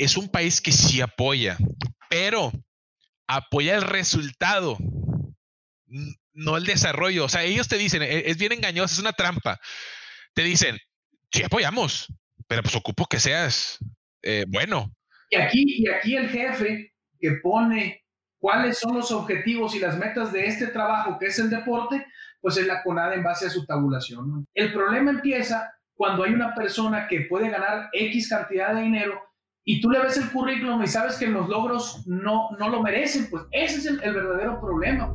es un país que sí apoya, pero apoya el resultado, no el desarrollo. O sea, ellos te dicen, e, es bien engañoso, es una trampa. Te dicen, sí apoyamos, pero pues ocupo que seas eh, bueno. Y aquí, y aquí el jefe que pone cuáles son los objetivos y las metas de este trabajo que es el deporte, pues es la CONADE en base a su tabulación. El problema empieza cuando hay una persona que puede ganar X cantidad de dinero y tú le ves el currículum y sabes que los logros no, no lo merecen, pues ese es el, el verdadero problema.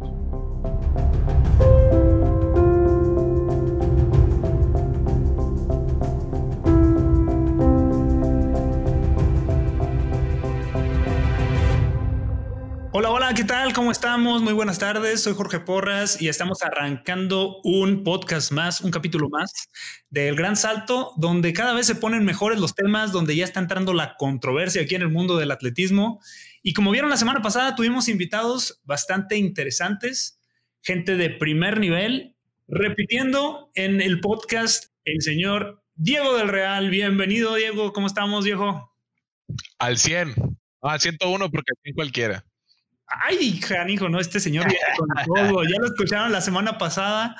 Hola, hola, ¿qué tal? ¿Cómo estamos? Muy buenas tardes. Soy Jorge Porras y estamos arrancando un podcast más, un capítulo más del Gran Salto, donde cada vez se ponen mejores los temas, donde ya está entrando la controversia aquí en el mundo del atletismo. Y como vieron la semana pasada, tuvimos invitados bastante interesantes, gente de primer nivel, repitiendo en el podcast el señor Diego del Real. Bienvenido, Diego. ¿Cómo estamos, Diego? Al 100. al 101 porque aquí cualquiera. Ay, hijo, no, este señor con todo. Ya lo escucharon la semana pasada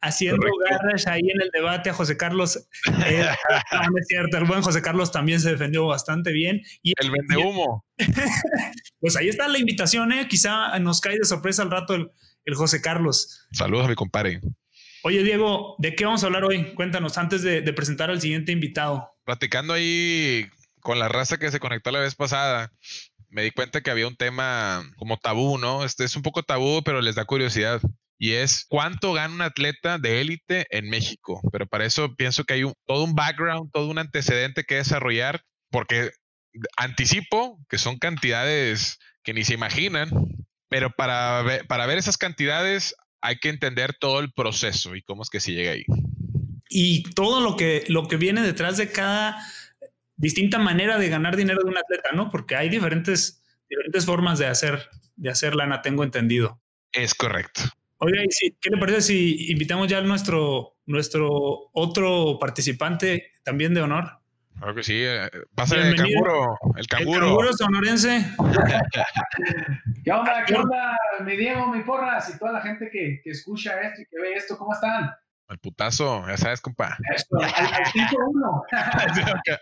haciendo garras ahí en el debate a José Carlos. Eh, no, es cierto, el buen José Carlos también se defendió bastante bien. Y, el vende humo. pues ahí está la invitación, ¿eh? Quizá nos cae de sorpresa al rato el, el José Carlos. Saludos a mi compadre. Oye, Diego, ¿de qué vamos a hablar hoy? Cuéntanos antes de, de presentar al siguiente invitado. Platicando ahí con la raza que se conectó la vez pasada, me di cuenta que había un tema como tabú, ¿no? Este es un poco tabú, pero les da curiosidad. Y es cuánto gana un atleta de élite en México. Pero para eso pienso que hay todo un background, todo un antecedente que desarrollar, porque anticipo que son cantidades que ni se imaginan, pero para ver, para ver esas cantidades hay que entender todo el proceso y cómo es que se llega ahí. Y todo lo que, lo que viene detrás de cada distinta manera de ganar dinero de un atleta, ¿no? Porque hay diferentes, diferentes formas de hacer, de hacer lana, tengo entendido. Es correcto. Oiga, ¿qué le parece si invitamos ya a nuestro, nuestro otro participante también de honor? Claro que sí. Eh, pasa el canguro. El canguro. El canguro sonorense. ¿Qué onda? ¿Qué onda? Mi Diego, mi porras y toda la gente que, que escucha esto y que ve esto, ¿cómo están? Al putazo, ya sabes, compa. Esto, al 5-1.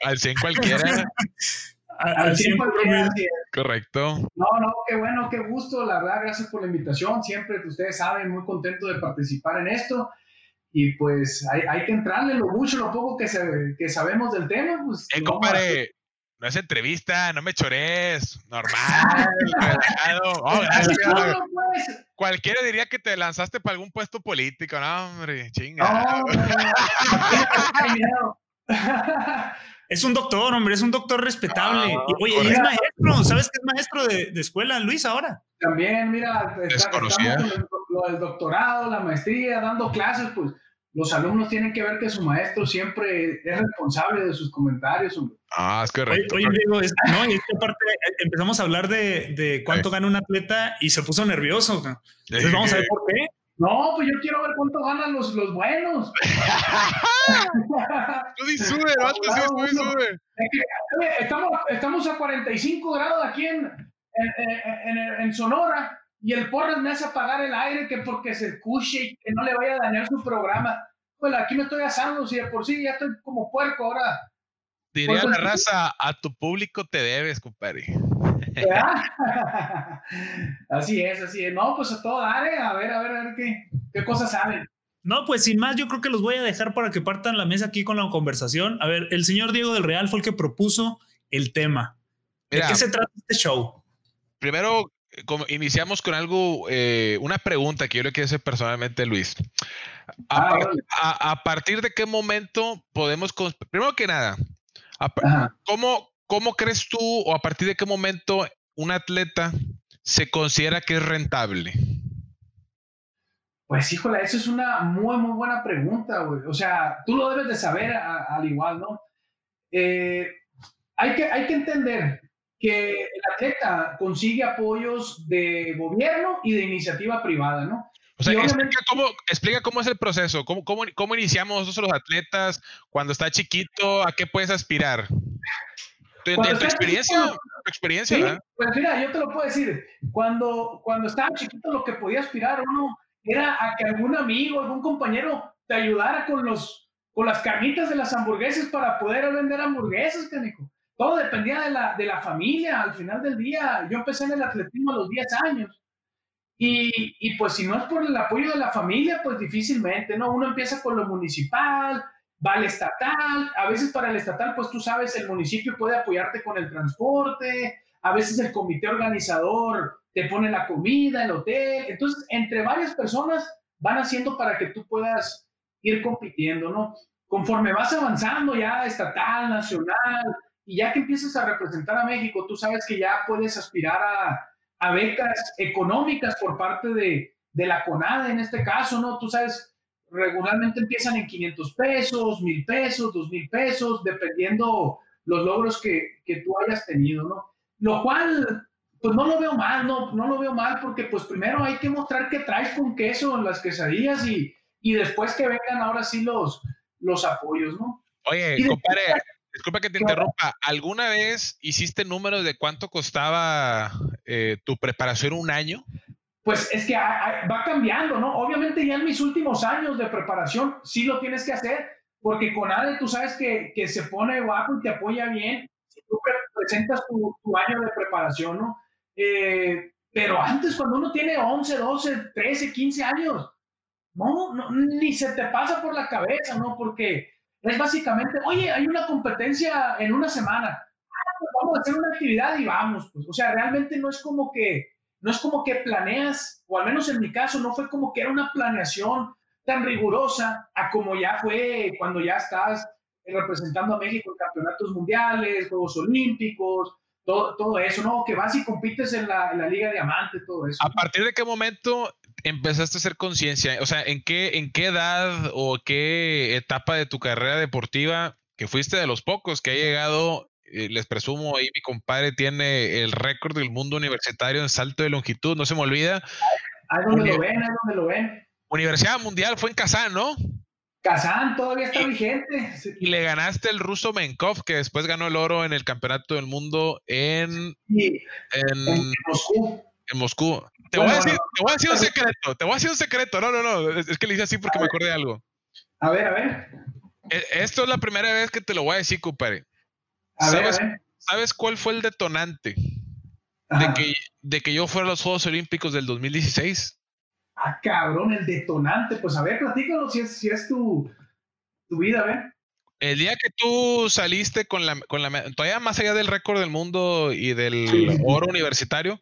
al 100 cualquiera. al 100 cualquiera. Correcto. No, no, qué bueno, qué gusto. La verdad, gracias por la invitación. Siempre, ustedes saben, muy contento de participar en esto. Y pues hay, hay que entrarle lo mucho, lo poco que, se, que sabemos del tema. Pues, eh, compadre, no es entrevista, no me chores. Normal, oh, pues. Cualquiera diría que te lanzaste para algún puesto político, no, hombre, chinga. es un doctor, hombre, es un doctor respetable. Ah, oye, y es maestro, ¿sabes que es maestro de, de escuela, Luis, ahora? También, mira, está, estamos con el doctorado, la maestría, dando clases, pues los alumnos tienen que ver que su maestro siempre es responsable de sus comentarios. Ah, es correcto. Oye, digo, no, y esta parte eh, empezamos a hablar de, de cuánto gana un atleta y se puso nervioso. Entonces vamos a ver por qué. No, pues yo quiero ver cuánto ganan los, los buenos. tú di sube, sube. Estamos, estamos a 45 grados aquí en, en, en, en Sonora y el Porras me hace apagar el aire que porque se escuche y que no le vaya a dañar su programa. Pues aquí me estoy asando, si de por sí ya estoy como puerco ahora. Diría la raza, a tu público te debes, compadre. así es, así es. No, pues a todo dale, a ver, a ver, a ver qué, qué cosas saben. No, pues sin más, yo creo que los voy a dejar para que partan la mesa aquí con la conversación. A ver, el señor Diego del Real fue el que propuso el tema. ¿De qué se trata este show? Primero, iniciamos con algo, eh, una pregunta que yo le quiero hacer personalmente, Luis. A, ah, partir de qué momento podemos, primero que nada, ¿cómo, ¿cómo crees tú o a partir de qué momento un atleta se considera que es rentable? Pues híjole, eso es una muy, muy buena pregunta, güey. O sea, tú lo debes de saber al igual, ¿no? Eh, hay, que, hay que entender que el atleta consigue apoyos de gobierno y de iniciativa privada, ¿no? O sea, explica cómo, explica cómo es el proceso, cómo, cómo, cómo iniciamos nosotros los atletas cuando está chiquito, a qué puedes aspirar. Tu, experiencia, tu experiencia, Pues mira, yo te lo puedo decir. Cuando, cuando estaba chiquito, lo que podía aspirar uno era a que algún amigo, algún compañero te ayudara con los con las carnitas de las hamburguesas para poder vender hamburguesas, canico. Todo dependía de la, de la familia. Al final del día, yo empecé en el atletismo a los 10 años. Y, y, pues si no es por el apoyo de la familia, pues difícilmente, ¿no? Uno empieza con lo municipal, va al estatal, a veces para el estatal, pues tú sabes, el municipio puede apoyarte con el transporte, a veces el comité organizador te pone la comida, el hotel, entonces entre varias personas van haciendo para que tú puedas ir compitiendo, ¿no? Conforme vas avanzando ya estatal, nacional, y ya que empiezas a representar a México, tú sabes que ya puedes aspirar a, a becas económicas por parte de, de la CONADE en este caso, ¿no? Tú sabes, regularmente empiezan en 500 pesos, 1000 pesos, 2000 pesos, dependiendo los logros que, que, tú hayas tenido, ¿no? Lo cual, pues no lo veo mal, no, no lo veo mal porque pues primero hay que mostrar que traes con queso en las quesadillas y, y después que vengan ahora sí los, los apoyos, ¿no? Oye, compadre, disculpa que te interrumpa, ¿alguna vez hiciste números de cuánto costaba eh, tu preparación un año? Pues es que va cambiando, ¿no? Obviamente ya en mis últimos años de preparación sí lo tienes que hacer, porque con ADE tú sabes que, que se pone guapo y te apoya bien si tú presentas tu, tu año de preparación, ¿no? Eh, pero antes, cuando uno tiene 11, 12, 13, 15 años, no, no, ni se te pasa por la cabeza, ¿no? Porque es básicamente, oye, hay una competencia en una semana, vamos a hacer una actividad y vamos, pues. O sea, realmente no es como que, no es como que planeas, o al menos en mi caso, no fue como que era una planeación tan rigurosa a como ya fue cuando ya estás representando a México en campeonatos mundiales, Juegos Olímpicos, todo, todo eso, ¿no? Que vas y compites en la, en la Liga Diamante, todo eso. ¿A partir de qué momento empezaste a hacer conciencia? O sea, ¿en qué, ¿en qué edad o qué etapa de tu carrera deportiva que fuiste de los pocos que ha llegado? Eh, les presumo, ahí mi compadre tiene el récord del mundo universitario en salto de longitud, no se me olvida. Ahí donde lo ven, ahí donde lo ven. Universidad Mundial fue en Kazán, ¿no? Kazán todavía está vigente. Y le ganaste el ruso Menkov, que después ganó el oro en el Campeonato del Mundo en, en Moscú. En Moscú. Te, voy a decir, te voy a decir un secreto, te voy a decir un secreto. No, no, no, es, que le hice así porque me acordé de algo. A ver, a ver. E, esto es la primera vez que te lo voy a decir, compadre. ¿Sabes, ¿Sabes cuál fue el detonante de que, de que yo fuera a los Juegos Olímpicos del 2016? Ah, cabrón, el detonante. Pues a ver, platícalo si es, si es tu, tu vida, a ver. El día que tú saliste con la, con la todavía más allá del récord del mundo y del oro universitario,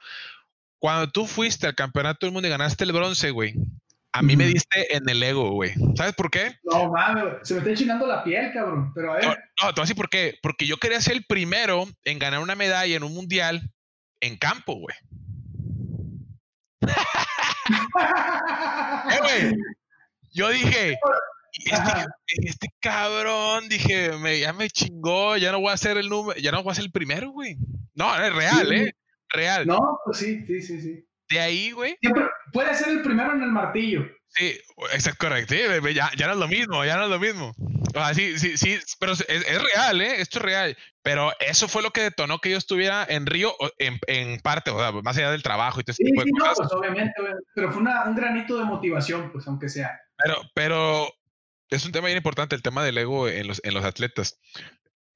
cuando tú fuiste al campeonato del mundo y ganaste el bronce, güey, a mí me diste en el ego, güey. ¿Sabes por qué? No, mames, se me está chinando la piel, cabrón. Pero a ver. No, no, te voy a decir por qué. Porque yo quería ser el primero en ganar una medalla en un mundial en campo, güey. eh, güey. Yo dije, este, este, cabrón, dije, me, ya me chingó, ya no voy a ser el número, ya no voy a ser el primero, güey. No, es real, ¿eh? Real. No, pues sí, sí, sí, sí. De ahí, güey. puede ser el primero en el martillo. Sí, eso es correcto. ya, ya, no es lo mismo, ya no es lo mismo. sí, sí, sí, pero es, real, ¿eh? Esto es real. Pero eso fue lo que detonó que yo estuviera en Río, en, en parte, o sea, más allá del trabajo y todo ese tipo de cosas. No, pues obviamente, pero fue una, un granito de motivación, pues aunque sea. Pero, pero es un tema bien importante, el tema del ego en los, en los atletas.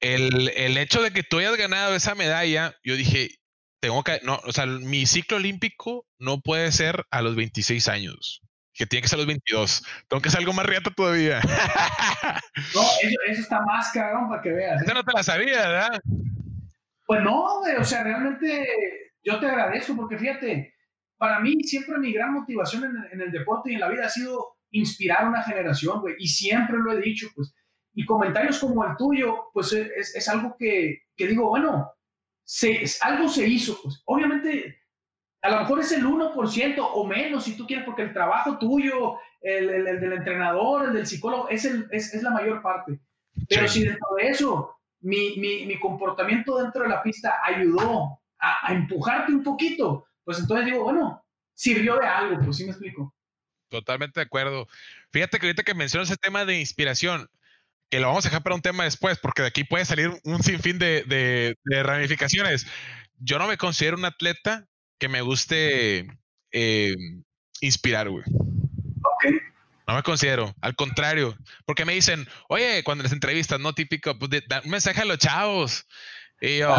El, el hecho de que tú hayas ganado esa medalla, yo dije, tengo que, no, o sea, mi ciclo olímpico no puede ser a los 26 años, que tiene que ser a los 22. Tengo que ser algo más riata todavía. no, eso, está más cabrón para que veas. Eso ¿eh? no te la sabía, ¿verdad? Pues no, o sea, realmente yo te agradezco porque fíjate, para mí siempre mi gran motivación en, el deporte y en la vida ha sido inspirar a una generación, güey, y siempre lo he dicho, pues, y comentarios como el tuyo, pues es, es algo que, que digo, bueno, se, algo se hizo. Pues. Obviamente, a lo mejor es el 1% o menos, si tú quieres, porque el trabajo tuyo, el, el, del entrenador, el del psicólogo, es, el, es, es la mayor parte. Pero si dentro de eso mi, mi, mi, comportamiento dentro de la pista ayudó a, a, empujarte un poquito, pues entonces digo, bueno, sirvió de algo, pues sí me explico. Totalmente de acuerdo. Fíjate que ahorita que mencionas ese tema de inspiración, que lo vamos a dejar para un tema después, porque de aquí puede salir un sinfín de, de, ramificaciones. Yo no me considero un atleta que me guste eh, inspirar, güey. No me considero, al contrario, porque me dicen, oye, cuando les entrevistas, no típico, pues un mensaje a los chavos. Y yo,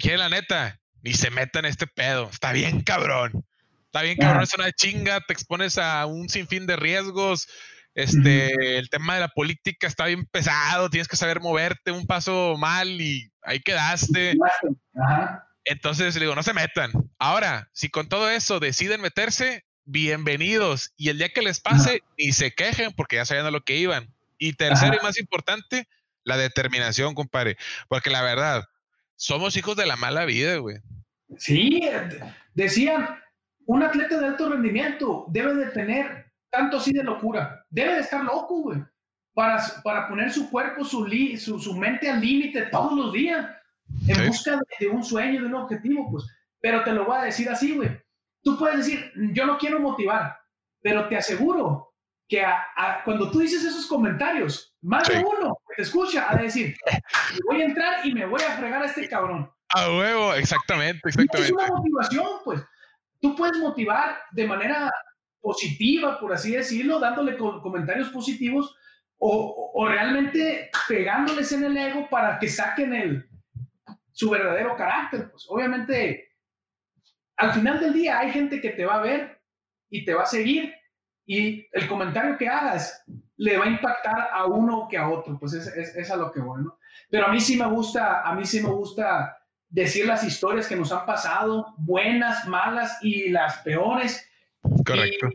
¿quieren, la neta? Ni se metan en este pedo. Está bien, cabrón. Está bien, cabrón, es una chinga, te expones a un sinfín de riesgos. Este, el tema de la política está bien pesado, tienes que saber moverte un paso mal y ahí quedaste. Entonces le digo, no se metan. Ahora, si con todo eso deciden meterse, bienvenidos. Y el día que les pase, ni se quejen porque ya sabían a lo que iban. Y tercero y más importante, la determinación, compadre. Porque la verdad, somos hijos de la mala vida, güey. Sí, decían, un atleta de alto rendimiento debe de tener tanto así de locura. Debe de estar loco, güey. Para, para poner su cuerpo, su, su, mente al límite todos los días. En busca de, un sueño, de un objetivo, pues. Pero te lo voy a decir así, güey. Tú puedes decir, yo no quiero motivar, pero te aseguro que cuando tú dices esos comentarios, más de uno que te escucha a decir, voy a entrar y me voy a fregar a este cabrón. A huevo, exactamente, exactamente. Es una motivación, pues. Tú puedes motivar de manera positiva, por así decirlo, dándole comentarios positivos o, o, realmente pegándoles en el ego para que saquen el, su verdadero carácter. Pues obviamente, al final del día hay gente que te va a ver y te va a seguir y el comentario que hagas le va a impactar a uno que a otro, pues es, es, a lo que voy, ¿no? Pero a mí sí me gusta, a mí sí me gusta decir las historias que nos han pasado, buenas, malas y las peores. Correcto.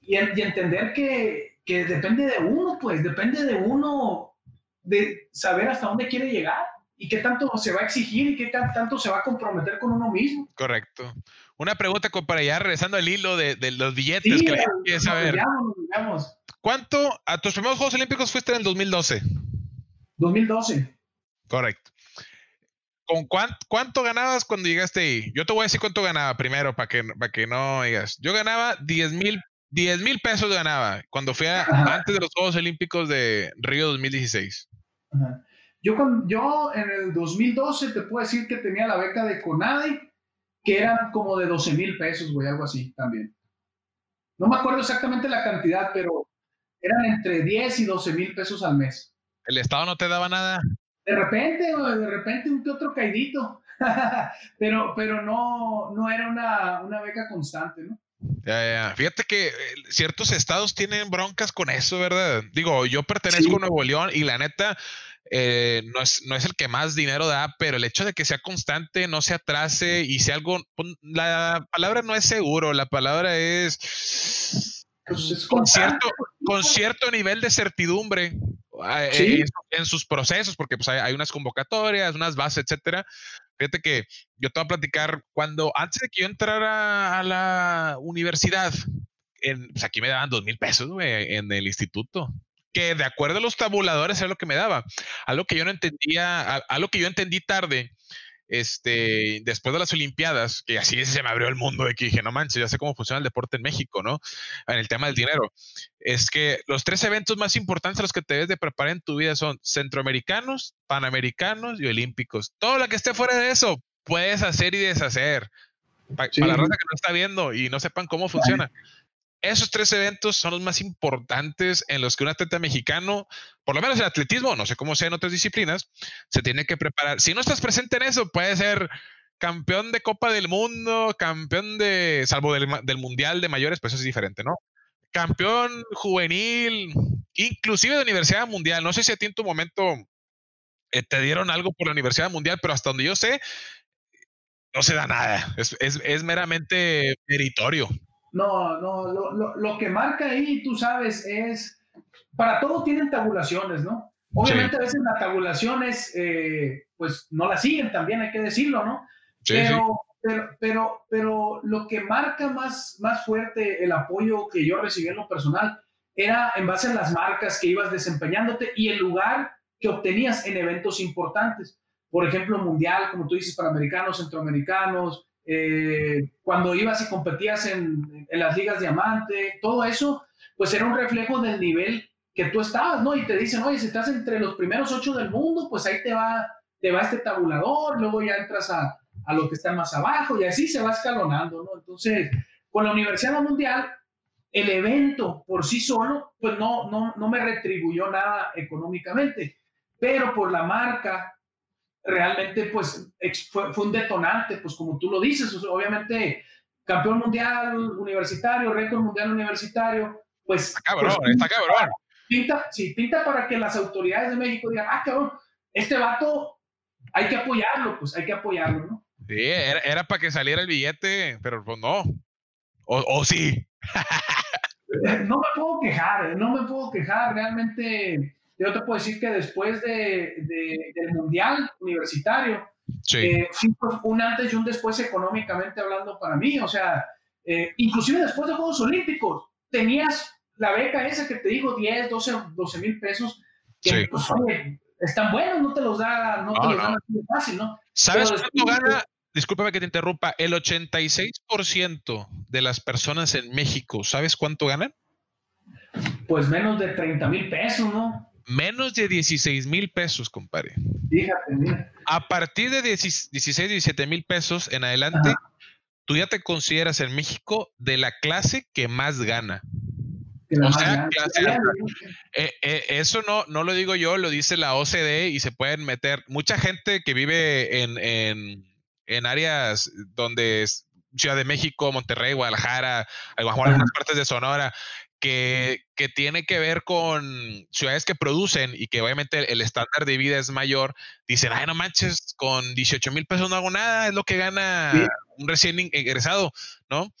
Y, y, entender que, que, depende de uno, pues, depende de uno de saber hasta dónde quiere llegar y qué tanto se va a exigir y qué tanto se va a comprometer con uno mismo. Correcto. Una pregunta para ya regresando al hilo de, de los billetes que la gente quiere saber. ¿Cuánto a tus primeros Juegos Olímpicos fuiste en el 2012? 2012. Correcto. ¿Con cuánto, ganabas cuando llegaste ahí? Yo te voy a decir cuánto ganaba primero para que, para que no digas. Yo ganaba 10 mil 10 mil pesos ganaba cuando fui antes de los Juegos Olímpicos de Río 2016. Yo, yo en el 2012 te puedo decir que tenía la beca de CONADE, que eran como de 12 mil pesos, güey, algo así también. No me acuerdo exactamente la cantidad, pero eran entre 10 y 12 mil pesos al mes. ¿El Estado no te daba nada? De repente, de repente un que otro caidito, pero, pero no, no era una, una beca constante, ¿no? Ya, ya. Fíjate que eh, ciertos estados tienen broncas con eso, ¿verdad? Digo, yo pertenezco a Nuevo León y la neta eh, no, es, no es el que más dinero da, pero el hecho de que sea constante, no se atrase y sea algo, la palabra no es seguro, la palabra es, pues con, cierto, con cierto nivel de certidumbre eh, en, sus procesos, porque pues, hay, unas convocatorias, unas bases, etcétera. Fíjate que yo te voy a platicar cuando antes de que yo entrara a la universidad, en, pues aquí me daban dos mil pesos en el instituto que de acuerdo a los tabuladores es lo que me daba. Algo que yo no entendía, algo que yo entendí tarde, este, después de las Olimpiadas, que así se me abrió el mundo de que dije, no manches, ya sé cómo funciona el deporte en México, ¿no? En el tema del dinero. Es que los tres eventos más importantes a los que te debes de preparar en tu vida son centroamericanos, panamericanos y olímpicos. Todo lo que esté fuera de eso, puedes hacer y deshacer. Para, la raza que no está viendo y no sepan cómo funciona. Esos tres eventos son los más importantes en los que un atleta mexicano, por lo menos en atletismo, no sé cómo sea en otras disciplinas, se tiene que preparar. Si no estás presente en eso, puede ser campeón de Copa del Mundo, campeón de, salvo del, Mundial de mayores, pues eso es diferente, ¿no? Campeón juvenil, inclusive de Universidad Mundial. No sé si a ti en tu momento eh, te dieron algo por la Universidad Mundial, pero hasta donde yo sé, no se da nada. Es, es meramente meritorio. No, no, lo, lo, que marca ahí, tú sabes, es, para todo tienen tabulaciones, ¿no? Obviamente a veces las tabulaciones, eh, pues no las siguen también, hay que decirlo, ¿no? pero, pero, pero, pero, lo que marca más, más fuerte el apoyo que yo recibí en lo personal era en base a las marcas que ibas desempeñándote y el lugar que obtenías en eventos importantes. Por ejemplo, mundial, como tú dices, para americanos, centroamericanos, eh, cuando ibas y competías en, en, las ligas diamante, todo eso, pues era un reflejo del nivel que tú estabas, ¿no? Y te dicen, oye, si estás entre los primeros ocho del mundo, pues ahí te va, te va este tabulador, luego ya entras a, a lo que está más abajo y así se va escalonando, ¿no? Entonces, con la Universidad Mundial, el evento por sí solo, pues no, no, no me retribuyó nada económicamente, pero por la marca, realmente, pues fue, un detonante, pues como tú lo dices, obviamente, campeón mundial universitario, récord mundial universitario, pues... Está cabrón, pues, está cabrón. Pinta, sí, pinta para que las autoridades de México digan, ah, cabrón, este vato hay que apoyarlo, pues hay que apoyarlo, ¿no? Sí, era, para que saliera el billete, pero pues no. O, o sí. no me puedo quejar, no me puedo quejar. Realmente, yo te puedo decir que después de, del Mundial Universitario, sí. Eh, un antes y un después económicamente hablando para mí. O sea, eh, inclusive después de Juegos Olímpicos, tenías la beca esa que te digo, 10, 12, 12 mil pesos, que pues, están buenos, no te los da, no, te los dan así de fácil, ¿no? ¿Sabes cuánto gana? Discúlpame que te interrumpa, el 86% de las personas en México, ¿sabes cuánto ganan? Pues menos de 30 mil pesos, ¿no? Menos de 16 mil pesos, compadre. Fíjate, mira. A partir de 16, 17 mil pesos en adelante, tú ya te consideras en México de la clase que más gana. O sea, eh, eh, eso no, no lo digo yo, lo dice la OCDE y se pueden meter mucha gente que vive en, en, en áreas donde es Ciudad de México, Monterrey, Guadalajara, algunas partes de Sonora, que, que, tiene que ver con ciudades que producen y que obviamente el, estándar de vida es mayor, dicen, ay, no manches, con 18 mil pesos no hago nada, es lo que gana un recién egresado, ¿no?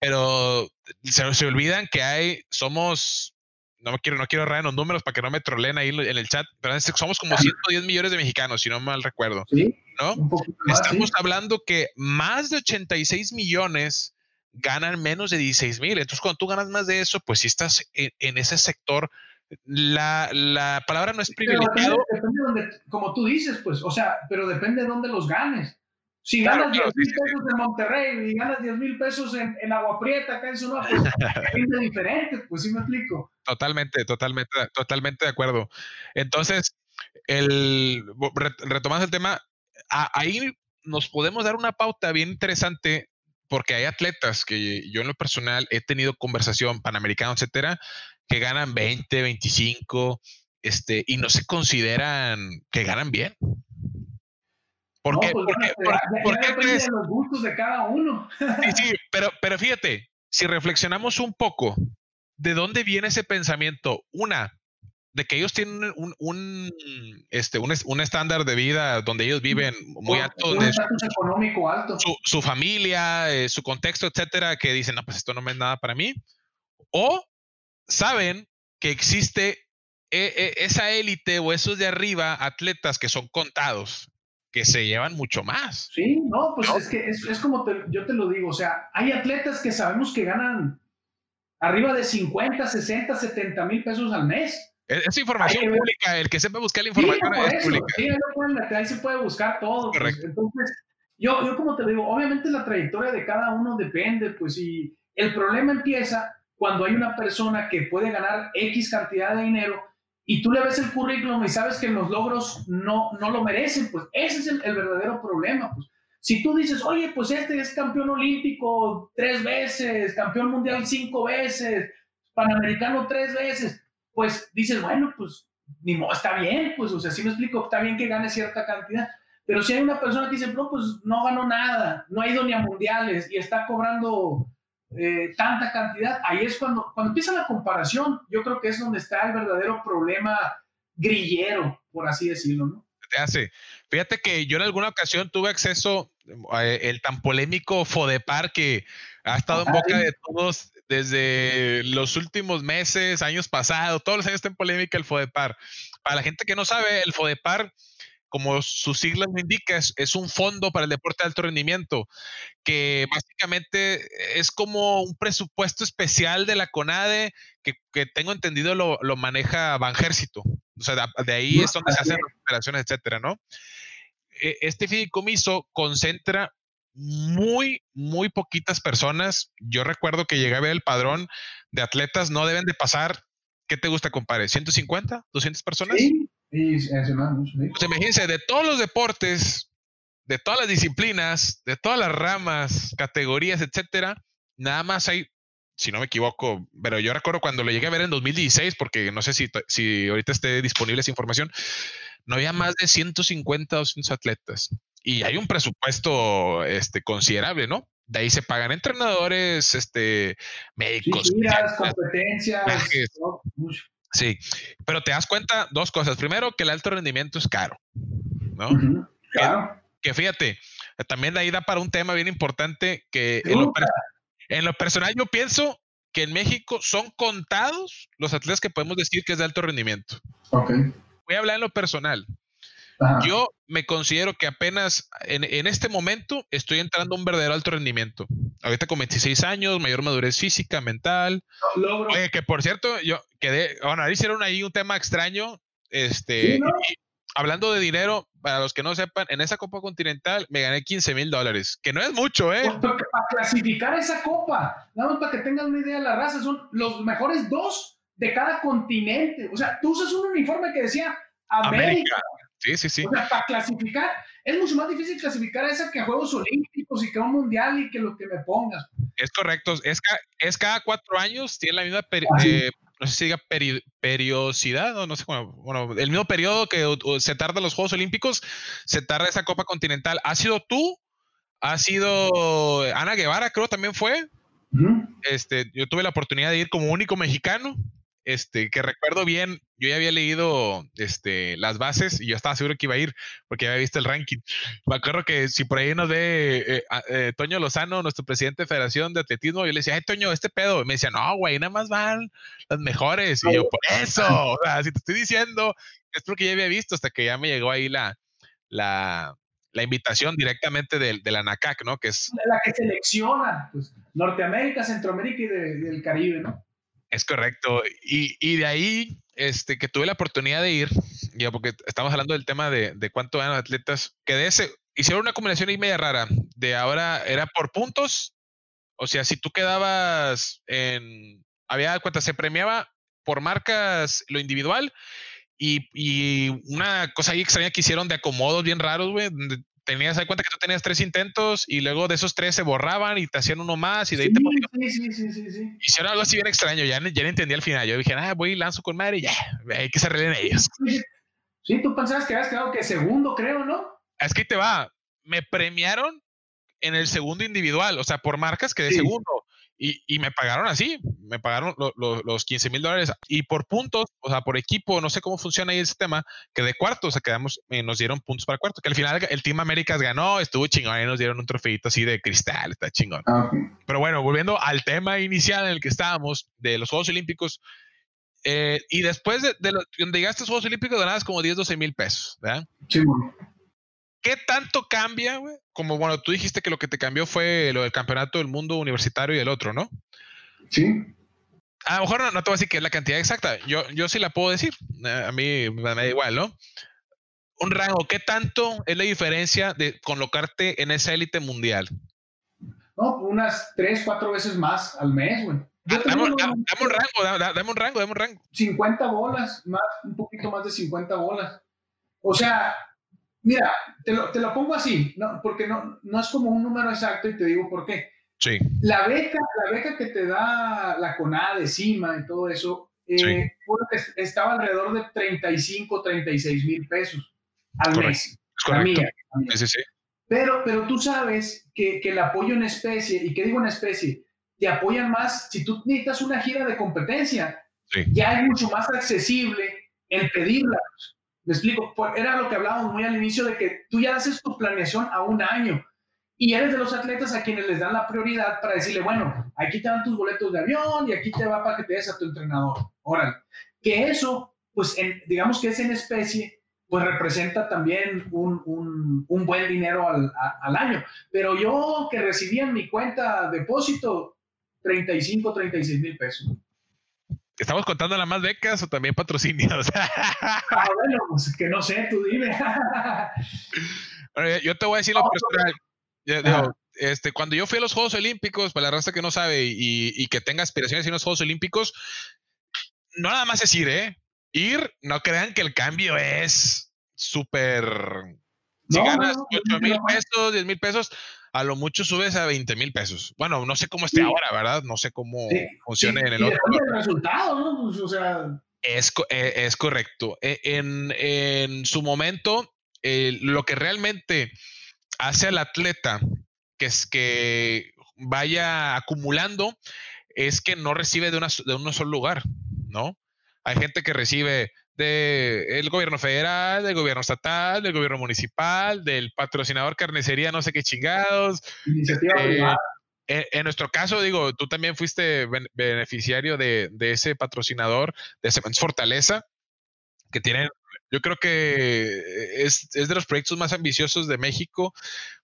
Pero se, se, olvidan que hay, somos, no me quiero, no quiero errar en los números para que no me troleen ahí en el chat, pero somos como 110 millones de mexicanos, si no mal recuerdo. ¿Sí? ¿no? Estamos hablando que más de 86 millones ganan menos de 16 mil. Entonces, cuando tú ganas más de eso, pues si estás en, ese sector, la, la, palabra no es privilegiado. Depende, donde, como tú dices, pues, o sea, pero depende de dónde los ganes. Si ganas 10 mil pesos en Monterrey y ganas 10 mil pesos en, en, Agua Prieta, acá en Sonora, pues es diferente, pues sí me explico. Totalmente, totalmente, totalmente de acuerdo. Entonces, el, retomando el tema, ahí nos podemos dar una pauta bien interesante porque hay atletas que yo en lo personal he tenido conversación, panamericano, etcétera, que ganan 20, 25, este, y no se consideran que ganan bien. ¿Por qué? porque, de los gustos de cada uno. sí, sí, pero, pero fíjate, si reflexionamos un poco, ¿de dónde viene ese pensamiento? Una, de que ellos tienen un, un este, un, un, estándar de vida donde ellos viven muy alto. Un estatus económico alto. Su, su familia, eh, su contexto, etcétera, que dicen, no, pues esto no es nada para mí. O saben que existe e, e, esa élite o esos de arriba, atletas que son contados, que se llevan mucho más. Sí, no, pues es que es, es como te, yo te lo digo, o sea, hay atletas que sabemos que ganan arriba de 50, 60, 70 mil pesos al mes. Es, información pública, el que sepa buscar la información sí, es pública. Sí, ahí se puede buscar todo. Pues. Entonces, yo, yo como te digo, obviamente la trayectoria de cada uno depende, pues, y el problema empieza cuando hay una persona que puede ganar X cantidad de dinero y tú le ves el currículum y sabes que los logros no, no lo merecen, pues ese es el, el verdadero problema, pues. Si tú dices, oye, pues este es campeón olímpico tres veces, campeón mundial cinco veces, panamericano tres veces, pues dices, bueno, pues ni modo, está bien, pues, o sea, si me explico, está bien que gane cierta cantidad, pero si hay una persona que dice, no, pues no ganó nada, no ha ido ni a mundiales y está cobrando eh, tanta cantidad, ahí es cuando, cuando empieza la comparación, yo creo que es donde está el verdadero problema grillero, por así decirlo, ¿no? Te hace. Fíjate que yo en alguna ocasión tuve acceso al eh, el tan polémico Fodepar que ha estado en boca de todos desde los últimos meses, años pasados, todos los años está en polémica el FODEPAR. Para la gente que no sabe, el FODEPAR, como sus siglas lo indican, es, un fondo para el deporte de alto rendimiento, que básicamente es como un presupuesto especial de la CONADE, que, tengo entendido lo, maneja Banjército. O sea, de, ahí es donde se hacen las operaciones, etcétera, ¿no? E, este fideicomiso concentra muy, muy poquitas personas. Yo recuerdo que llegué a ver el padrón de atletas, no deben de pasar ¿qué te gusta, compadre? ¿150? ¿200 personas? Sí, más, sí. Pues imagínense, de todos los deportes, de todas las disciplinas, de todas las ramas, categorías, etcétera, nada más hay, si no me equivoco, pero yo recuerdo cuando lo llegué a ver en 2016, porque no sé si, si ahorita esté disponible esa información, no había más de 150 o 200 atletas. Y hay un presupuesto este, considerable, ¿no? De ahí se pagan entrenadores, este, médicos. Sí, giras, competencias. viajes. Sí, pero te das cuenta dos cosas. Primero, que el alto rendimiento es caro, ¿no? Ujú, Claro. Que fíjate, también de ahí da para un tema bien importante que en lo, en lo personal yo pienso que en México son contados los atletas que podemos decir que es de alto rendimiento. Ok. Voy a hablar en lo personal. Ajá. Yo me considero que apenas en, en este momento estoy entrando a un verdadero alto rendimiento. Ahorita con 26 años, mayor madurez física, mental. Oye, que por cierto, yo quedé, bueno, ahí hicieron ahí un tema extraño. Este, Sí, ¿no? y hablando de dinero, para los que no sepan, en esa Copa Continental me gané 15 mil dólares, que no es mucho, ¿eh? Pues, para clasificar esa copa, nada más para que tengan una idea, la raza son los mejores dos de cada continente. O sea, tú usas un uniforme que decía América. América. Sí, sí, sí. O sea, para clasificar, es mucho más difícil clasificar a esa que a Juegos Olímpicos y que a un Mundial y que lo que me pongas. Es correcto. Es, ca- es cada cuatro años, tiene la misma, eh, no sé si diga peri- periodicidad o no sé cómo, bueno, el mismo periodo que se tarda los Juegos Olímpicos, se tarda esa Copa Continental. ¿Ha sido tú? ¿Ha sido Ana Guevara, creo también fue? Este, yo tuve la oportunidad de ir como único mexicano. Este, que recuerdo bien, yo ya había leído este, las bases y yo estaba seguro que iba a ir porque ya había visto el ranking. Me acuerdo que si por ahí nos ve eh, eh, Toño Lozano, nuestro presidente de Federación de Atletismo, yo le decía, ay, Toño, este pedo. Y me decía, no, güey, nada más van las mejores. Y yo, por eso, o sea, si te estoy diciendo, es porque ya había visto hasta que ya me llegó ahí la, la, la invitación directamente del, de la NACAC, ¿no? Que es La que selecciona, pues, Norteamérica, Centroamérica y de- del Caribe, ¿no? Es correcto. Y, y de ahí, este, que tuve la oportunidad de ir, ya porque estamos hablando del tema de, de cuánto ganan atletas, que de ese, hicieron una combinación ahí media rara. De ahora era por puntos. O sea, si tú quedabas en, había cuenta, se premiaba por marcas lo individual y, y una cosa ahí extraña que hicieron de acomodos bien raros, güey, tenías, hay cuenta que tú tenías tres intentos y luego de esos tres se borraban y te hacían uno más y de ahí te Sí, sí, sí, sí, sí, sí. hicieron algo así bien extraño, ya, ya no entendí al final. Yo dije, ah, voy y lanzo con madre y ya, hay que se arreglen ellos. Sí, tú pensabas que habías quedado que segundo, creo, ¿no? Es que ahí te va, me premiaron en el segundo individual, o sea, por marcas quedé Sí. segundo. Y, y me pagaron así, me pagaron lo- lo- los 15 mil dólares y por puntos, o sea, por equipo, no sé cómo funciona ahí ese tema, quedé cuarto, o sea, quedamos, eh, nos dieron puntos para cuarto, que al final el Team Américas ganó, estuvo chingón y nos dieron un trofeito así de cristal, está chingón. Ah. Pero bueno, volviendo al tema inicial en el que estábamos, de los Juegos Olímpicos, eh, y después de, de lo- donde llegaste a los Juegos Olímpicos, ganabas como 10, 12 mil pesos, ¿verdad? Sí, bueno. ¿Qué tanto cambia, güey? Como, bueno, tú dijiste que lo que te cambió fue lo del campeonato del mundo universitario y el otro, ¿no? Sí. A lo mejor no, no te voy a decir que es la cantidad exacta. Yo, yo sí la puedo decir. Eh, A mí me, da igual, ¿no? Un rango, ¿qué tanto es la diferencia de colocarte en esa élite mundial? No, unas tres, cuatro veces más al mes, güey. Ah, Dame, tengo dame- dame un rango, dame, dame un rango, dame un rango. 50 bolas, más, un poquito más de 50 bolas. O sea, mira, te lo, te lo pongo así, ¿no? porque no, no es como un número exacto y te digo por qué. Sí, La beca, la beca que te da la CONADE, CIMA y todo eso, eh, Sí. bueno, es- estaba alrededor de 35, 36 mil pesos al Correcto. mes. correcto. mía, mía. Sí, sí. Pero, pero tú sabes que, que el apoyo en especie, ¿y qué digo en especie? Te apoyan más, si tú necesitas una gira de competencia, ya es mucho más accesible el pedirla. Me explico, era lo que hablábamos muy al inicio de que tú ya haces tu planeación a un año y eres de los atletas a quienes les dan la prioridad para decirle, bueno, aquí te dan tus boletos de avión y aquí te va para que te des a tu entrenador. Órale. Que eso, pues digamos que es en especie, pues representa también un, un- buen dinero al, al año. Pero yo que recibía en mi cuenta depósito 35, 36 mil pesos. ¿Estamos contando nada más becas o también patrocinios? Ah, bueno, pues que no sé, tú dime. Bueno, yo- te voy a decir lo No, personal. Este, cuando yo fui a los Juegos Olímpicos, para la raza que no sabe y, y que tenga aspiraciones en los Juegos Olímpicos, no nada más es ir, ¿eh? Ir, no crean que el cambio es súper... Si ganas 8 mil pesos, 10 mil pesos, a lo mucho subes a 20 mil pesos. Bueno, no sé cómo esté ahora, ¿verdad? No sé cómo funcione en el otro. El resultado, ¿no? Pues, o sea... Es, eh, es correcto. E, en, en, su momento, lo que realmente hace al atleta que es que vaya acumulando es que no recibe de, una, de un solo lugar, ¿no? Hay gente que recibe del gobierno federal, del gobierno estatal, del gobierno municipal, del patrocinador carnicería, no sé qué chingados. Iniciativa este, en, nuestro caso, digo, tú también fuiste beneficiario de, de, ese patrocinador de Cementos Fortaleza, que tienen, yo creo que es, es, de los proyectos más ambiciosos de México,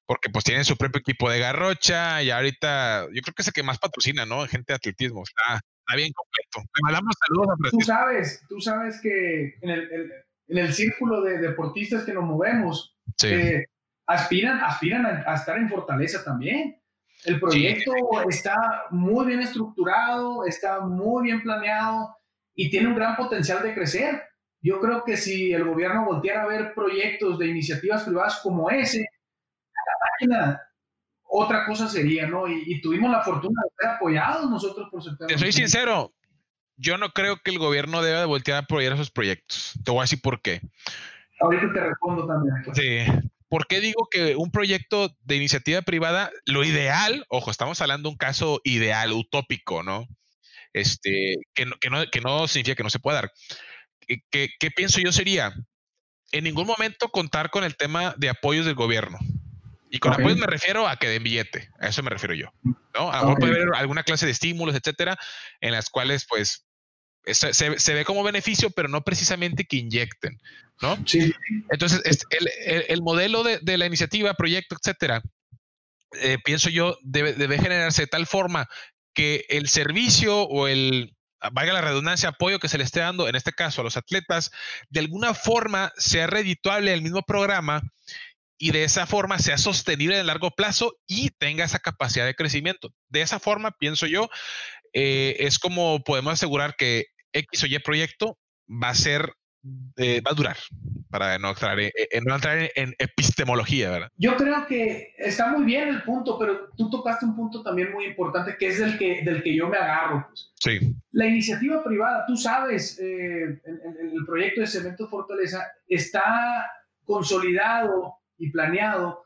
porque pues tienen su propio equipo de garrocha y ahorita, yo creo que es el que más patrocina, ¿no? Gente de atletismo. Está, está bien completo. Le mandamos saludos a Tú sabes, tú sabes que en el, en el círculo de deportistas que nos movemos, eh, aspiran, aspiran a, estar en Fortaleza también. El proyecto está muy bien estructurado, está muy bien planeado y tiene un gran potencial de crecer. Yo creo que si el gobierno volteara a ver proyectos de iniciativas privadas como ese, máquina otra cosa sería, ¿no? Y, tuvimos la fortuna de ser apoyados nosotros por Te soy sincero, yo no creo que el gobierno deba de voltear a apoyar esos proyectos. Te voy a decir por qué. Ahorita te respondo también. Pues. Sí. ¿Por qué digo que un proyecto de iniciativa privada, lo ideal, ojo, estamos hablando de un caso ideal, utópico, ¿no? Este, que no, que no, que no significa que no se pueda dar. ¿Qué, ¿Qué pienso yo sería? En ningún momento contar con el tema de apoyos del gobierno. Y con apoyo me refiero a que den billete, a eso me refiero yo. ¿no? A lo puede haber alguna clase de estímulos, etcétera, en las cuales, pues, se, se, ve como beneficio, pero no precisamente que inyecten, ¿no? Sí. Entonces, el, el, modelo de, de, la iniciativa, proyecto, etcétera, eh, pienso yo, debe, debe generarse de tal forma que el servicio o el, valga la redundancia, apoyo que se le esté dando, en este caso a los atletas, de alguna forma sea redituable el mismo programa y de esa forma sea sostenible en largo plazo y tenga esa capacidad de crecimiento. De esa forma, pienso yo, eh, es como podemos asegurar que X o Y proyecto va a ser, eh, va a durar, para no entrar, en, no entrar en, epistemología, ¿verdad? Yo creo que está muy bien el punto, pero tú tocaste un punto también muy importante que es del que, del que yo me agarro. Pues. Sí. La iniciativa privada, tú sabes, eh, el proyecto de Cemento Fortaleza está consolidado y planeado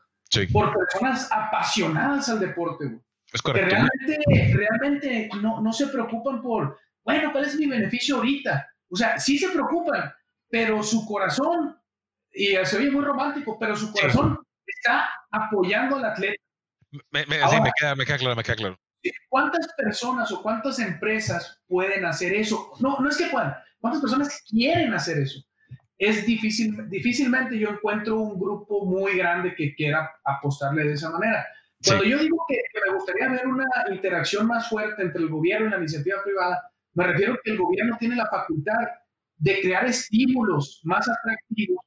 por personas apasionadas al deporte. Es correcto. Que realmente, realmente no, no se preocupan por, bueno, ¿cuál es mi beneficio ahorita? O sea, sí se preocupan, pero su corazón, y se oye muy romántico, pero su corazón está apoyando al atleta. Me, me, sí, me, queda, me queda claro, me queda claro. ¿Cuántas personas o cuántas empresas pueden hacer eso? No, no es que puedan. ¿Cuántas personas quieren hacer eso? Es difícil, difícilmente yo encuentro un grupo muy grande que quiera apostarle de esa manera. Cuando yo digo que, me gustaría ver una interacción más fuerte entre el gobierno y la iniciativa privada, me refiero a que el gobierno tiene la facultad de crear estímulos más atractivos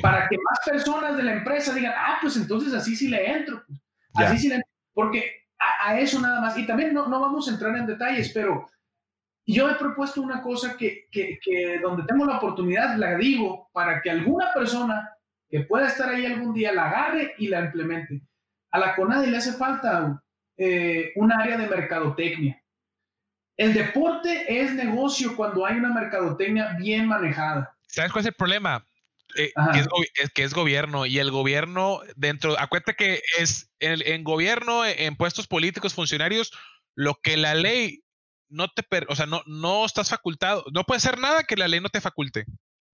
para que más personas de la empresa digan, ah, pues entonces así sí le entro. Pues, así sí le entro. Porque a, eso nada más. Y también no, no vamos a entrar en detalles, pero yo he propuesto una cosa que, que, que, donde tengo la oportunidad la digo para que alguna persona que pueda estar ahí algún día la agarre y la implemente. A la CONADE le hace falta eh, un área de mercadotecnia. El deporte es negocio cuando hay una mercadotecnia bien manejada. ¿Sabes cuál es el problema? Eh, que, es, gobierno y el gobierno dentro, acuérdate que es el, en gobierno, en puestos políticos, funcionarios, lo que la ley no te, o sea, no, no estás facultado, no puede ser nada que la ley no te faculte.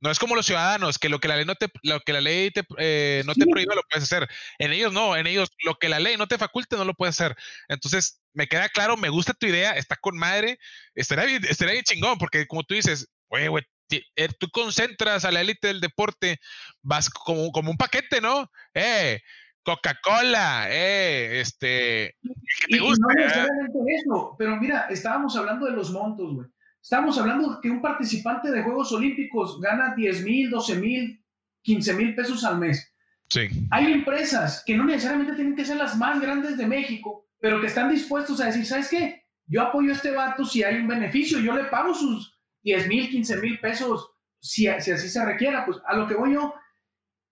No es como los ciudadanos, que lo que la ley no te, lo que la ley te, eh, no te prohíbe lo puedes hacer. En ellos no, en ellos lo que la ley no te faculte no lo puedes hacer. Entonces, me queda claro, me gusta tu idea, está con madre, estaría bien, estaría bien chingón, porque como tú dices, güey, güey, eh, tú concentras a la élite del deporte, vas como, como un paquete, ¿no? Eh, Coca-Cola, eh, este, ¿qué te gusta? no necesariamente eso, pero mira, estábamos hablando de los montos, güey. Estábamos hablando que un participante de Juegos Olímpicos gana 10 mil, 12 mil, 15 mil pesos al mes. Sí. Hay empresas que no necesariamente tienen que ser las más grandes de México, pero que están dispuestos a decir, ¿sabes qué? Yo apoyo a este vato si hay un beneficio, yo le pago sus 10 mil, 15 mil pesos, si, si, así se requiera. Pues a lo que voy yo,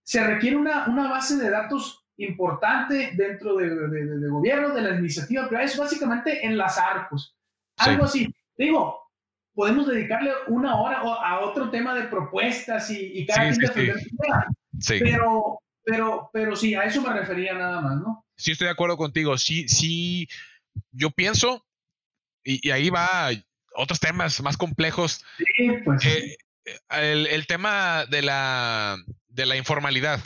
se requiere una, una base de datos importante dentro de, de, gobierno, de la iniciativa privada, es básicamente enlazar, pues, algo así. Digo, podemos dedicarle una hora a otro tema de propuestas y, cada quien defender sí, Pero, pero, pero sí, a eso me refería nada más, ¿no? Sí, estoy de acuerdo contigo. Sí, sí, yo pienso, y, ahí va otros temas más complejos. Sí, pues. Eh, el, el, tema de la, de la informalidad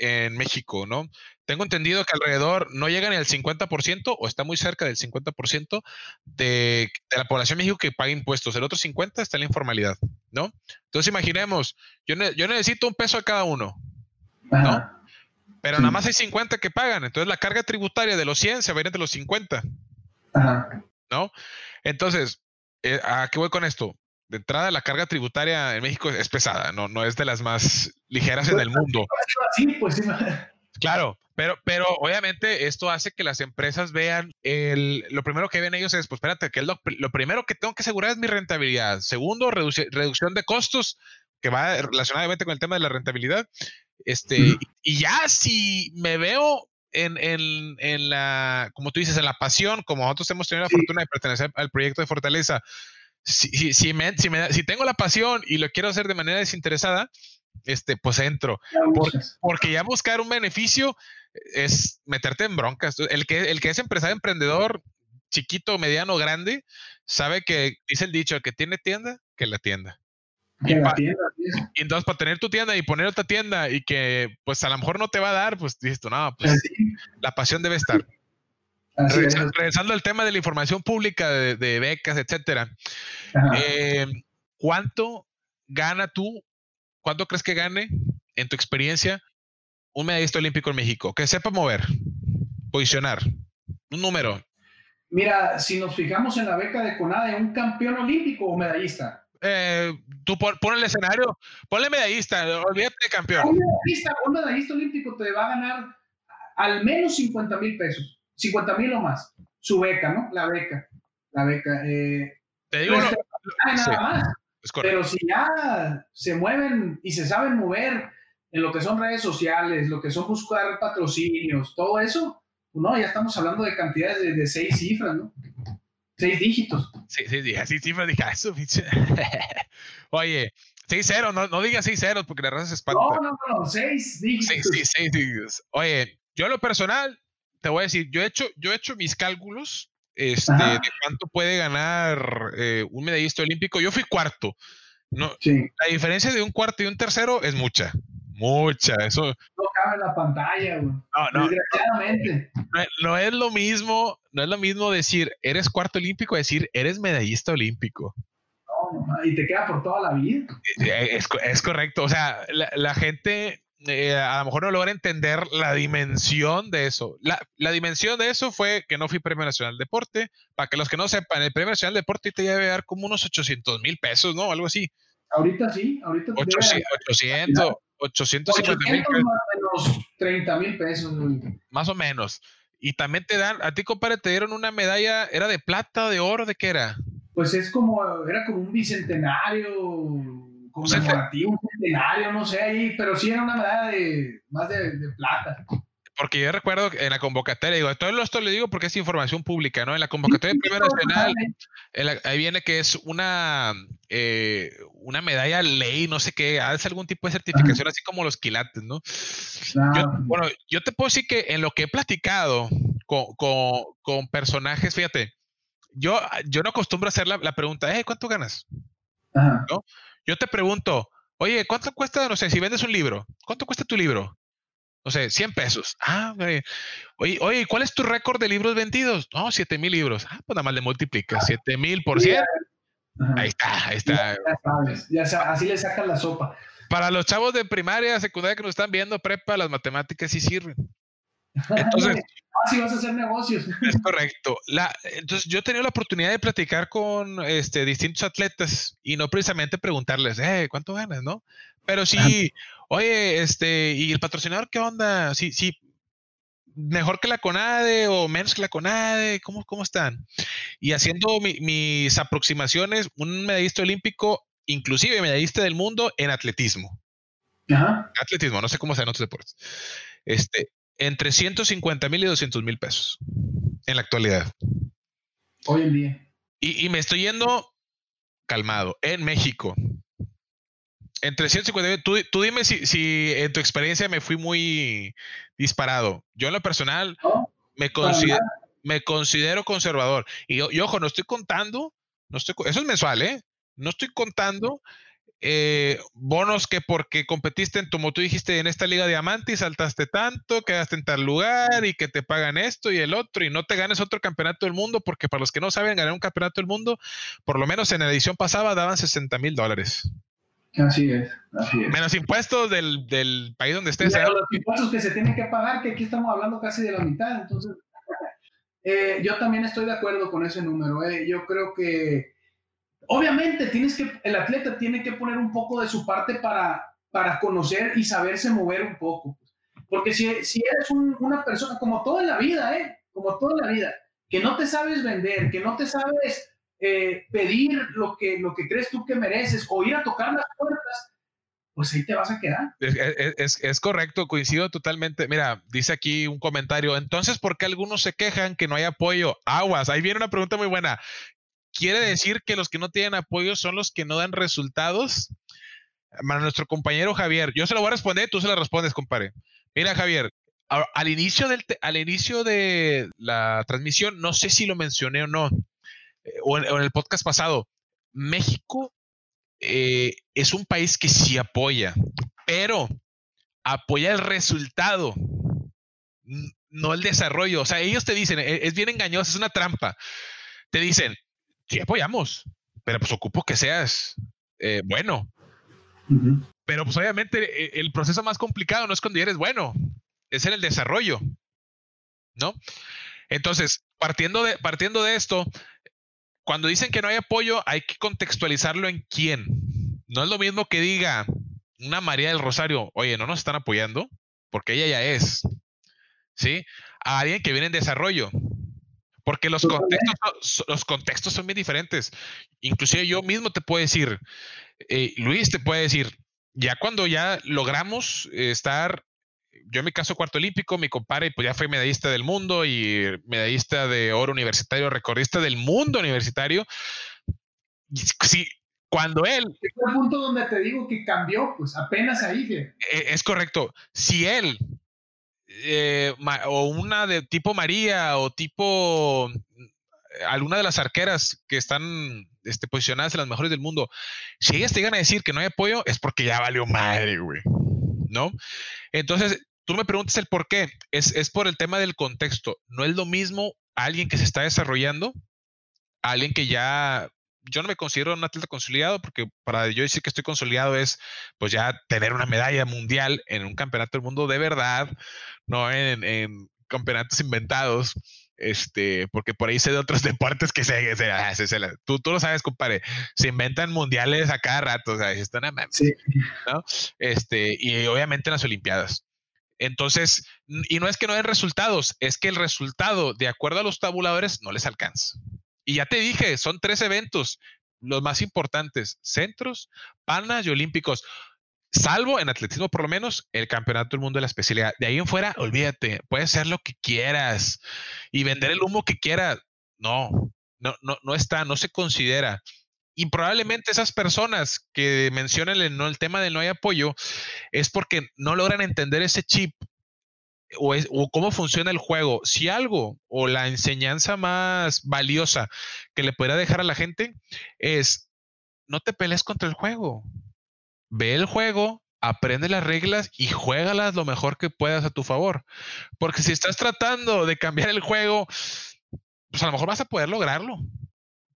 en, México, ¿no? Tengo entendido que alrededor no llega ni al 50% o está muy cerca del 50% de, de la población de México que paga impuestos. El otro 50% está en la informalidad, ¿no? Entonces imaginemos, yo, yo necesito un peso a cada uno, ¿no? Pero nada más hay 50 que pagan. Entonces la carga tributaria de los 100 se va a ir entre los 50. ¿No? Entonces, eh, ¿a qué voy con esto? De entrada la carga tributaria en México es pesada, no, no es de las más ligeras en el mundo. Sí, pues Claro, pero, pero obviamente esto hace que las empresas vean el, lo primero que ven ellos es, pues espérate, que es lo, primero que tengo que asegurar es mi rentabilidad. Segundo, reducción de costos, que va relacionadamente con el tema de la rentabilidad. Este, y ya si me veo en, en, en, la, como tú dices, en la pasión, como nosotros hemos tenido la fortuna de pertenecer al proyecto de Fortaleza, si, si, me, si, me, si, tengo la pasión y lo quiero hacer de manera desinteresada, este, pues entro. porque ya buscar un beneficio es meterte en broncas. El que, el que es empresario, emprendedor, chiquito, mediano, grande, sabe que dice el dicho, el que tiene tienda, que la tienda. y, entonces para tener tu tienda y poner otra tienda y que pues a lo mejor no te va a dar, pues dices tú, no, pues la pasión debe estar. Regresando, al tema de la información pública, de, becas, etcétera. Eh, ¿Cuánto gana tú? ¿Cuánto crees que gane, en tu experiencia, un medallista olímpico en México? Que sepa mover, posicionar, un número. Mira, si nos fijamos en la beca de CONADE, ¿un campeón olímpico o medallista? Eh, tú pon, el escenario, ponle medallista, olvídate de campeón. Un medallista, un medallista olímpico te va a ganar al menos 50 mil pesos. 50 mil o más. Su beca, ¿no? La beca. La beca. Eh, Te digo, no, nada más. Pero si ya se mueven y se saben mover en lo que son redes sociales, lo que son buscar patrocinios, todo eso, pues no, ya estamos hablando de cantidades de, seis cifras, ¿no? Seis dígitos. Sí, sí, dije seis cifras, dije, ah, eso, Oye, seis ceros, no, no digas seis ceros porque la raza se espanta. No, no, no, seis dígitos. Sí, sí, seis dígitos. Oye, yo lo personal, te voy a decir, yo he hecho, yo he hecho mis cálculos este, de cuánto puede ganar eh, un medallista olímpico. Yo fui cuarto. No, La diferencia de un cuarto y un tercero es mucha. Mucha. Eso. No cabe en la pantalla, güey. No, no. Desgraciadamente. No, es lo mismo, no es lo mismo decir eres cuarto olímpico, decir eres medallista olímpico. No, y te queda por toda la vida. Eh, es, es correcto. O sea, la, la gente eh, a lo mejor no logra entender la dimensión de eso. La, la, dimensión de eso fue que no fui Premio Nacional de Deporte. Para que los que no sepan, el Premio Nacional de Deporte te debe dar como unos 800 mil pesos, ¿no? Algo así. Ahorita sí, ahorita 800, 800, 850 mil pesos. Más o menos 30 mil pesos. Más o menos. Y también te dan, a ti compadre, te dieron una medalla, ¿era de plata, de oro, de qué era? Pues es como, era como un bicentenario conmemorativo, un centenario, no sé, ahí, pero sí era una medalla de más de, plata. Porque yo recuerdo en la convocatoria, digo, todo esto le digo porque es información pública, ¿no? En la convocatoria de Primera Nacional, ahí viene que es una, eh, una medalla ley, no sé qué, hace algún tipo de certificación, así como los quilates, ¿no? Ah, bueno, yo te puedo decir que en lo que he platicado con, con, con personajes, fíjate, yo, yo no acostumbro a hacer la, la pregunta, eh, ¿cuánto ganas? ¿No? Yo te pregunto, oye, ¿cuánto cuesta, no sé, si vendes un libro, ¿cuánto cuesta tu libro? No sé, 100 pesos. Ah, oye, oye, ¿cuál es tu récord de libros vendidos? No, 7 mil libros. Ah, pues nada más le multiplica. 7 mil por 100. Ahí está, ahí está. Ya, sabes, así le sacan la sopa. Para los chavos de primaria, secundaria que nos están viendo, prepa, las matemáticas sí sirven. Entonces, así vas a hacer negocios. Es correcto. La, entonces, yo he tenido la oportunidad de platicar con este, distintos atletas y no precisamente preguntarles, eh, ¿cuánto ganas, no? Pero sí, oye, este, ¿y el patrocinador qué onda? Sí, sí. mejor que la CONADE o menos que la CONADE? ¿Cómo, cómo están? Y haciendo mis aproximaciones, un medallista olímpico, inclusive medallista del mundo en atletismo. Atletismo, no sé cómo sea en otros deportes. Este, entre 150 mil y 200 mil pesos en la actualidad. Hoy en día. Y, y me estoy yendo calmado. En México, entre 150 tú, tú dime si, si, en tu experiencia me fui muy disparado. Yo en lo personal me, considero, me considero conservador. Y, ojo, no estoy contando, no estoy, eso es mensual, ¿eh? No estoy contando eh, bonos que porque competiste en, como tú dijiste, en esta liga diamante y saltaste tanto, quedaste en tal lugar y que te pagan esto y el otro y no te ganes otro campeonato del mundo, porque para los que no saben, ganar un campeonato del mundo, por lo menos en la edición pasada daban 60 mil dólares. Así es, así es. Menos impuestos del, del país donde estés. ¿eh? Los impuestos que se tienen que pagar, que aquí estamos hablando casi de la mitad. Entonces, eh, yo también estoy de acuerdo con ese número. Eh. Yo creo que, obviamente, el atleta tiene que poner un poco de su parte para, para conocer y saberse mover un poco. Porque si, si eres una persona, como toda la vida, ¿eh? Como toda la vida, que no te sabes vender, que no te sabes eh, pedir lo que, lo que crees tú que mereces o ir a tocar las puertas, pues ahí te vas a quedar. Es, correcto, coincido totalmente. Mira, dice aquí un comentario, entonces, ¿por qué algunos se quejan que no hay apoyo? Aguas, ahí viene una pregunta muy buena. ¿Quiere decir que los que no tienen apoyo son los que no dan resultados? Para nuestro compañero Javier, yo se lo voy a responder, tú se lo respondes, compadre. Mira, Javier, al inicio, del, al inicio de la transmisión, no sé si lo mencioné o no, eh, o, en, el podcast pasado, México eh, es un país que sí apoya, pero apoya el resultado, no el desarrollo. O sea, ellos te dicen, e, es bien engañoso, es una trampa. Te dicen, sí apoyamos, pero pues ocupo que seas eh, bueno. Pero pues obviamente e, el proceso más complicado no es cuando eres bueno, es en el desarrollo, ¿no? Entonces, partiendo de, partiendo de esto, cuando dicen que no hay apoyo, hay que contextualizarlo en quién. No es lo mismo que diga una María del Rosario, oye, no nos están apoyando, porque ella ya es, ¿sí? A alguien que viene en desarrollo. Porque los contextos, los contextos son bien diferentes. Inclusive yo mismo te puedo decir, eh, Luis te puede decir, ya cuando ya logramos estar yo en mi caso cuarto olímpico, mi compadre pues ya fue medallista del mundo y medallista de oro universitario, recordista del mundo universitario. Sí, cuando él... Es el punto donde te digo que cambió, pues apenas ahí. Es correcto. Si él, eh, o una de tipo María, o tipo alguna de las arqueras que están este, posicionadas en las mejores del mundo, si ellas te llegan a decir que no hay apoyo, es porque ya valió madre, güey. ¿No? Entonces, tú me preguntas el por qué. Es, por el tema del contexto. No es lo mismo alguien que se está desarrollando, alguien que ya yo no me considero un atleta consolidado porque para yo decir que estoy consolidado es pues ya tener una medalla mundial en un campeonato del mundo de verdad, no en, campeonatos inventados. Este, porque por ahí sé de otros deportes que se, se, ah, tú, tú lo sabes, compadre, se inventan mundiales a cada rato, o sea, están a sí. ¿no? Este, y obviamente en las Olimpiadas. Entonces, y no es que no den resultados, es que el resultado, de acuerdo a los tabuladores, no les alcanza. Y ya te dije, son tres eventos, los más importantes, centros, panas y olímpicos. Salvo en atletismo, por lo menos, el campeonato del mundo de la especialidad. De ahí en fuera, olvídate, puedes hacer lo que quieras y vender el humo que quieras. No, no, no, no está, no se considera. Y probablemente esas personas que mencionan el, el tema del no hay apoyo es porque no logran entender ese chip o, o, cómo funciona el juego. Si algo o la enseñanza más valiosa que le pueda dejar a la gente es no te pelees contra el juego. Ve el juego, aprende las reglas y juégalas lo mejor que puedas a tu favor. Porque si estás tratando de cambiar el juego, pues a lo mejor vas a poder lograrlo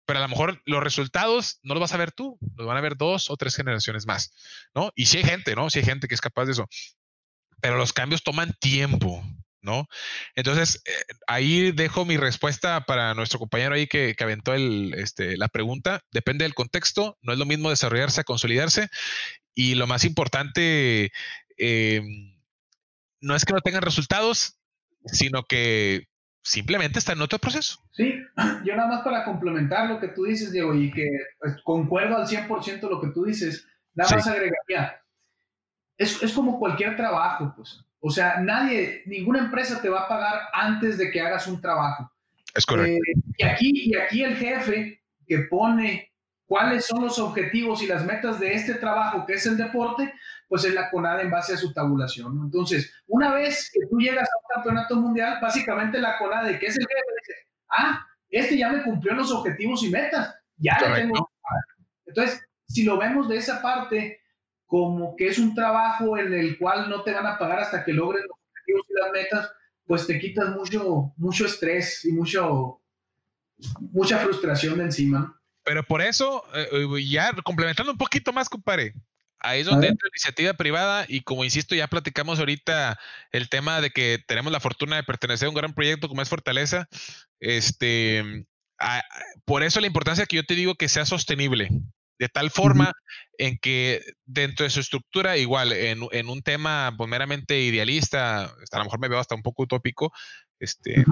pero a lo mejor los resultados no los vas a ver tú, los van a ver dos o tres generaciones más, ¿no? Y si hay gente, ¿no? Si hay gente que es capaz de eso, pero los cambios toman tiempo, ¿no? Entonces, eh, ahí dejo mi respuesta para nuestro compañero ahí que, que aventó el, este, la pregunta. Depende del contexto, no es lo mismo desarrollarse a consolidarse. Y lo más importante, em, no es que no tengan resultados, sino que simplemente está en otro proceso. Sí, yo nada más para complementar lo que tú dices, Diego, y que pues, concuerdo al 100% lo que tú dices, nada más agregaría, es, es como cualquier trabajo, pues. O sea, nadie, ninguna empresa te va a pagar antes de que hagas un trabajo. Es correcto. Eh, y, aquí, y aquí el jefe que pone cuáles son los objetivos y las metas de este trabajo, que es el deporte, pues es la CONADE en base a su tabulación. Entonces, una vez que tú llegas a un campeonato mundial, básicamente la CONADE, que es el jefe, dice, ah, este ya me cumplió los objetivos y metas, ya le tengo. Entonces, si lo vemos de esa parte, como que es un trabajo en el cual no te van a pagar hasta que logres los objetivos y las metas, pues te quitas mucho, mucho estrés y mucho, mucha frustración de encima. Pero por eso, eh, ya complementando un poquito más, compadre, ahí es donde entra la iniciativa privada y como insisto, ya platicamos ahorita el tema de que tenemos la fortuna de pertenecer a un gran proyecto como es Fortaleza, este, por eso la importancia que yo te digo que sea sostenible, de tal forma en que dentro de su estructura, igual, en, un tema pues, meramente idealista, a lo mejor me veo hasta un poco utópico, este,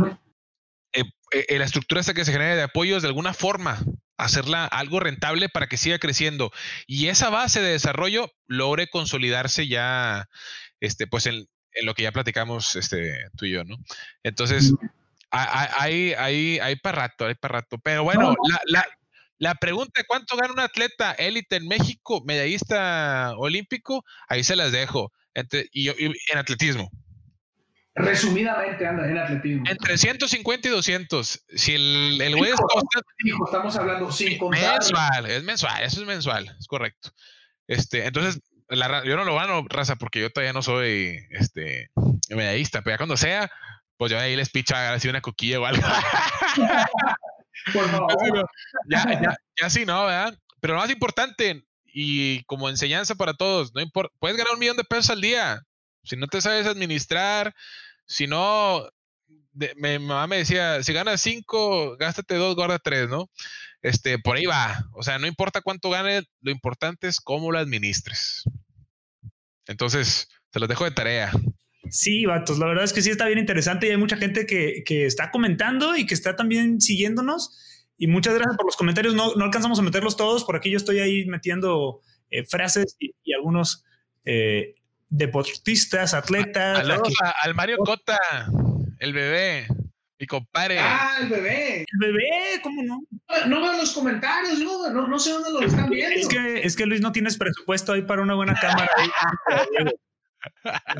eh, eh, la estructura esta que se genera de apoyos, de alguna forma, hacerla algo rentable para que siga creciendo. Y esa base de desarrollo logre consolidarse ya, este, pues en, lo que ya platicamos este, tú y yo, ¿no? Entonces, hay, hay, hay para rato, hay para rato. Pero bueno, la, la, la pregunta cuánto gana un atleta élite en México, medallista olímpico, ahí se las dejo. y, en atletismo. Resumidamente, anda, en atletismo. Entre 150 y 200. Si el, el güey es Hijo, estamos hablando sin contar. Mensual, es mensual, eso es mensual, es correcto. Este, entonces, yo no lo gano, raza, porque yo todavía no soy este, medallista, pero ya cuando sea, pues yo ahí les picha así una coquilla o algo. Ya, ya, ya sí, no, ¿verdad? Pero lo más importante, y como enseñanza para todos, no importa, puedes ganar un millón de pesos al día. Si no te sabes administrar, si no, mi mamá me decía, si ganas cinco, gástate dos, guarda tres, ¿no? Este, por ahí va. O sea, no importa cuánto ganes, lo importante es cómo lo administres. Entonces, se los dejo de tarea. Sí, vatos, la verdad es que sí está bien interesante y hay mucha gente que, está comentando y que está también siguiéndonos. Y muchas gracias por los comentarios. No, alcanzamos a meterlos todos. Por aquí yo estoy ahí metiendo eh, frases y, algunos eh, deportistas, atletas. al Mario Cota, el bebé. Mi compadre. Ah, el bebé. El bebé, ¿cómo no? No veo los comentarios, no, no, sé dónde lo están viendo. Es que, es que Luis no tienes presupuesto ahí para una buena cámara.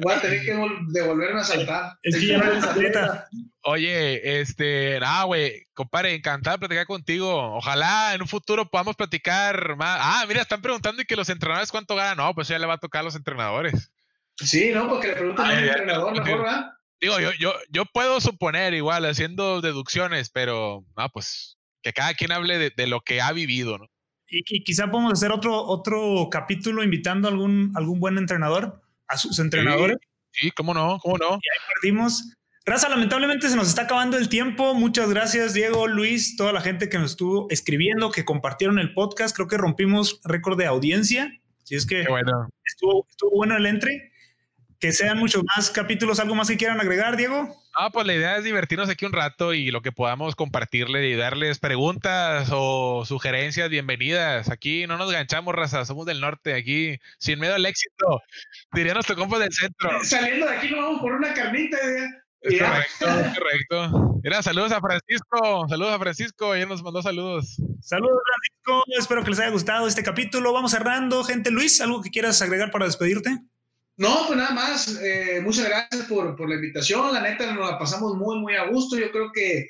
Voy a tener que devolverme a saltar. Es que ya no Oye, este, nada, güey, compadre, encantado de platicar contigo. Ojalá en un futuro podamos platicar más. Ah, mira, están preguntando y que los entrenadores cuánto ganan. No, pues ya le va a tocar a los entrenadores. Sí, no, porque le preguntan al entrenador mejor, ¿verdad? Digo, yo, yo, yo puedo suponer igual, haciendo deducciones, pero no, pues que cada quien hable de, de lo que ha vivido, ¿no? Y, y, quizá podemos hacer otro, otro capítulo invitando a algún, algún buen entrenador a sus entrenadores. Sí, cómo no, cómo no. Y ahí perdimos. Raza, lamentablemente se nos está acabando el tiempo. Muchas gracias, Diego, Luis, toda la gente que nos estuvo escribiendo, que compartieron el podcast. Creo que rompimos récord de audiencia. Si es que bueno. estuvo, estuvo bueno el entre que sean muchos más capítulos. ¿Algo más que quieran agregar, Diego? Ah, pues la idea es divertirnos aquí un rato y lo que podamos compartirle y darles preguntas o sugerencias, bienvenidas. Aquí no nos ganchamos, raza, somos del norte, aquí sin miedo al éxito. Diría nuestro compa del centro. Saliendo de aquí nos vamos por una carnita. Es correcto, es correcto. Mira, saludos a Francisco, saludos a Francisco, ella nos mandó saludos. Saludos, Francisco, espero que les haya gustado este capítulo. Vamos cerrando, gente. Luis, ¿algo que quieras agregar para despedirte? No, pues nada más, eh, muchas gracias por, por, la invitación, la neta nos la pasamos muy, muy a gusto, yo creo que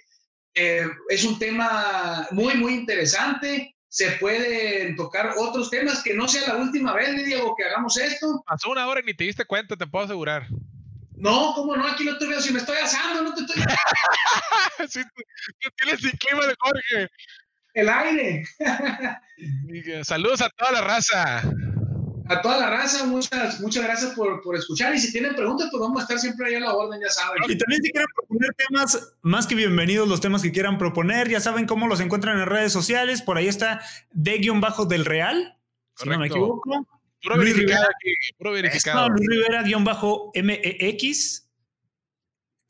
eh, es un tema muy, muy interesante, se pueden tocar otros temas, que no sea la última vez, Diego, que hagamos esto. Pasó una hora y ni te diste cuenta, te puedo asegurar. No, ¿cómo no? Aquí lo estoy viendo, si me estoy asando, no te estoy... sí, tú, tienes el clima de Jorge. El aire. Saludos a toda la raza a toda la raza, muchas, muchas gracias por, por, escuchar. Y si tienen preguntas, pues vamos a estar siempre ahí a la orden, ya saben. Y también si quieren proponer temas, más que bienvenidos los temas que quieran proponer, ya saben cómo los encuentran en redes sociales. Por ahí está de-del Real, si no me equivoco. Puro verificado aquí, puro verificado. Luis Rivera-MEX.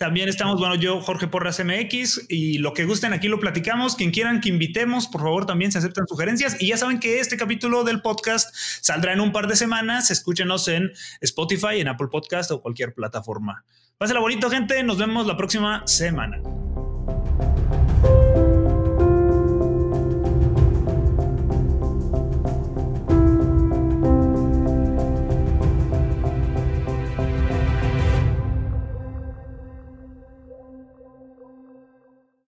También estamos, bueno, yo, Jorge Porras MX, y lo que gusten aquí lo platicamos. Quien quieran que invitemos, por favor, también se aceptan sugerencias. Y ya saben que este capítulo del podcast saldrá en un par de semanas. Escúchenos en Spotify, en Apple Podcast o cualquier plataforma. Pásenla bonito, gente. Nos vemos la próxima semana.